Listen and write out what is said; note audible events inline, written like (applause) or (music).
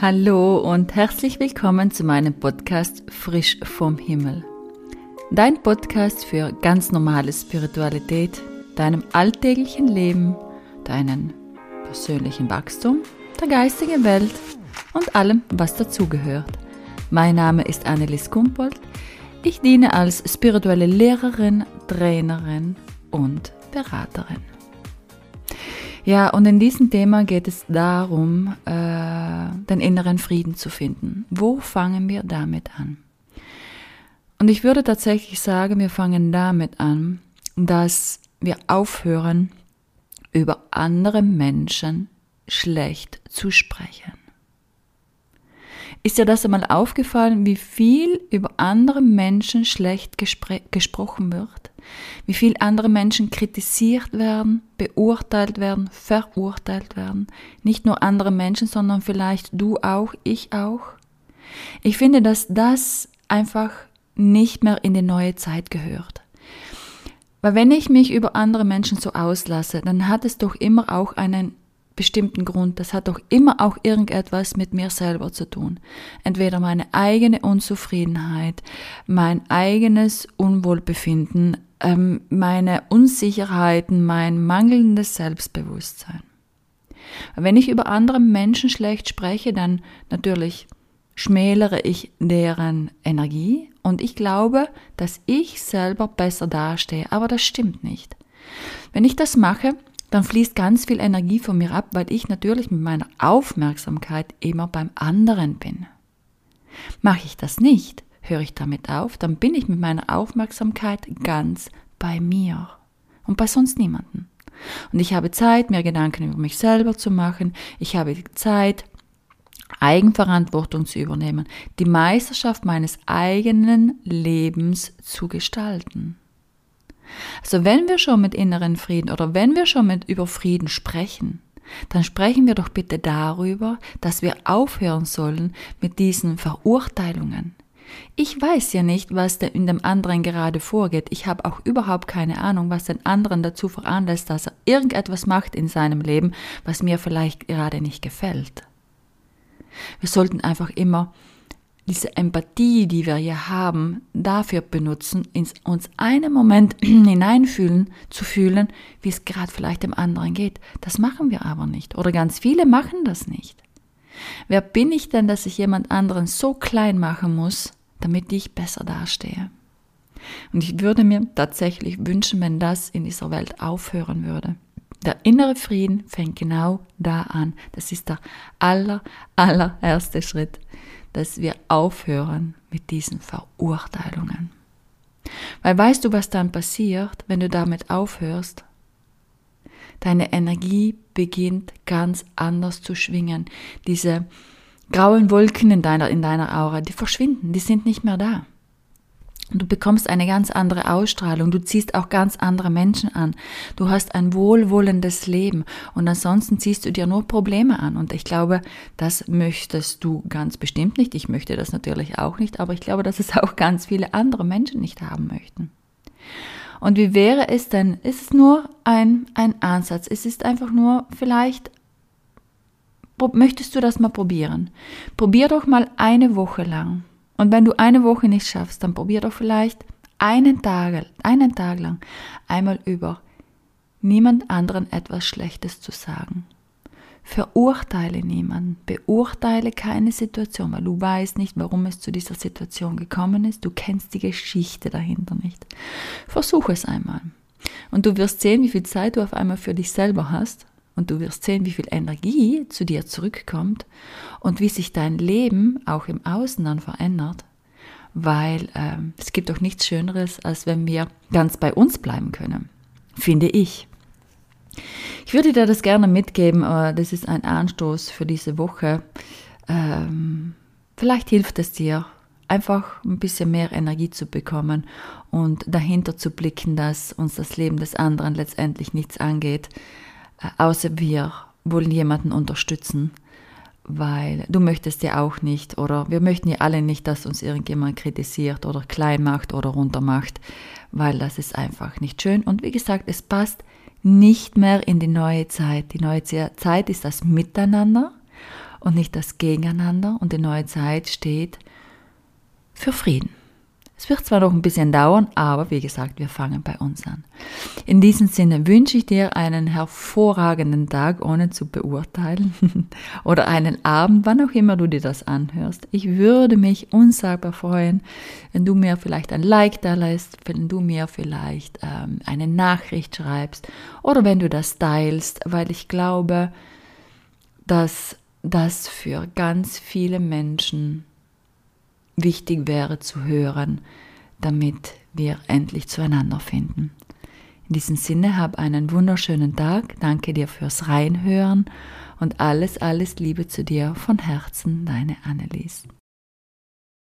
Hallo und herzlich willkommen zu meinem Podcast Frisch vom Himmel. Dein Podcast für ganz normale Spiritualität, deinem alltäglichen Leben, deinen persönlichen Wachstum, der geistigen Welt und allem, was dazugehört. Mein Name ist Annelies Kumpold. Ich diene als spirituelle Lehrerin, Trainerin und Beraterin. Ja, und in diesem Thema geht es darum, äh, den inneren Frieden zu finden. Wo fangen wir damit an? Und ich würde tatsächlich sagen, wir fangen damit an, dass wir aufhören, über andere Menschen schlecht zu sprechen. Ist dir das einmal aufgefallen, wie viel über andere Menschen schlecht gespr gesprochen wird? Wie viel andere Menschen kritisiert werden, beurteilt werden, verurteilt werden? Nicht nur andere Menschen, sondern vielleicht du auch, ich auch? Ich finde, dass das einfach nicht mehr in die neue Zeit gehört. Weil wenn ich mich über andere Menschen so auslasse, dann hat es doch immer auch einen bestimmten Grund. Das hat doch immer auch irgendetwas mit mir selber zu tun. Entweder meine eigene Unzufriedenheit, mein eigenes Unwohlbefinden, ähm, meine Unsicherheiten, mein mangelndes Selbstbewusstsein. Wenn ich über andere Menschen schlecht spreche, dann natürlich schmälere ich deren Energie und ich glaube, dass ich selber besser dastehe, aber das stimmt nicht. Wenn ich das mache, dann fließt ganz viel Energie von mir ab, weil ich natürlich mit meiner Aufmerksamkeit immer beim anderen bin. Mache ich das nicht, höre ich damit auf, dann bin ich mit meiner Aufmerksamkeit ganz bei mir und bei sonst niemanden. Und ich habe Zeit, mir Gedanken über mich selber zu machen. Ich habe Zeit, Eigenverantwortung zu übernehmen, die Meisterschaft meines eigenen Lebens zu gestalten. Also wenn wir schon mit inneren Frieden oder wenn wir schon mit über Frieden sprechen, dann sprechen wir doch bitte darüber, dass wir aufhören sollen mit diesen Verurteilungen. Ich weiß ja nicht, was in dem anderen gerade vorgeht. Ich habe auch überhaupt keine Ahnung, was den anderen dazu veranlasst, dass er irgendetwas macht in seinem Leben, was mir vielleicht gerade nicht gefällt. Wir sollten einfach immer diese Empathie, die wir hier haben, dafür benutzen, uns einen Moment (clears throat) hineinfühlen, zu fühlen, wie es gerade vielleicht dem anderen geht. Das machen wir aber nicht. Oder ganz viele machen das nicht. Wer bin ich denn, dass ich jemand anderen so klein machen muss, damit ich besser dastehe? Und ich würde mir tatsächlich wünschen, wenn das in dieser Welt aufhören würde. Der innere Frieden fängt genau da an. Das ist der aller, allererste Schritt dass wir aufhören mit diesen Verurteilungen. Weil weißt du, was dann passiert, wenn du damit aufhörst? Deine Energie beginnt ganz anders zu schwingen. Diese grauen Wolken in deiner, in deiner Aura, die verschwinden, die sind nicht mehr da. Du bekommst eine ganz andere Ausstrahlung, du ziehst auch ganz andere Menschen an, du hast ein wohlwollendes Leben und ansonsten ziehst du dir nur Probleme an. Und ich glaube, das möchtest du ganz bestimmt nicht. Ich möchte das natürlich auch nicht, aber ich glaube, dass es auch ganz viele andere Menschen nicht haben möchten. Und wie wäre es denn? Es ist nur ein, ein Ansatz. Es ist einfach nur vielleicht, möchtest du das mal probieren? Probier doch mal eine Woche lang und wenn du eine Woche nicht schaffst, dann probier doch vielleicht einen Tag, einen Tag lang einmal über niemand anderen etwas Schlechtes zu sagen. Verurteile niemanden, beurteile keine Situation, weil du weißt nicht, warum es zu dieser Situation gekommen ist, du kennst die Geschichte dahinter nicht. Versuch es einmal. Und du wirst sehen, wie viel Zeit du auf einmal für dich selber hast und du wirst sehen, wie viel Energie zu dir zurückkommt und wie sich dein Leben auch im Außen dann verändert. Weil äh, es gibt doch nichts Schöneres, als wenn wir ganz bei uns bleiben können, finde ich. Ich würde dir das gerne mitgeben, äh, das ist ein Anstoß für diese Woche. Ähm, vielleicht hilft es dir, einfach ein bisschen mehr Energie zu bekommen und dahinter zu blicken, dass uns das Leben des anderen letztendlich nichts angeht, außer wir wollen jemanden unterstützen, weil du möchtest ja auch nicht oder wir möchten ja alle nicht, dass uns irgendjemand kritisiert oder klein macht oder runter macht, weil das ist einfach nicht schön. Und wie gesagt, es passt nicht mehr in die neue Zeit. Die neue Zeit ist das Miteinander und nicht das Gegeneinander und die neue Zeit steht für Frieden. Es wird zwar noch ein bisschen dauern, aber wie gesagt, wir fangen bei uns an. In diesem Sinne wünsche ich dir einen hervorragenden Tag, ohne zu beurteilen, (laughs) oder einen Abend, wann auch immer du dir das anhörst. Ich würde mich unsagbar freuen, wenn du mir vielleicht ein Like da lässt, wenn du mir vielleicht ähm, eine Nachricht schreibst oder wenn du das teilst, weil ich glaube, dass das für ganz viele Menschen wichtig wäre zu hören, damit wir endlich zueinander finden. In diesem Sinne, hab einen wunderschönen Tag, danke dir fürs Reinhören und alles, alles Liebe zu dir von Herzen, deine Annelies.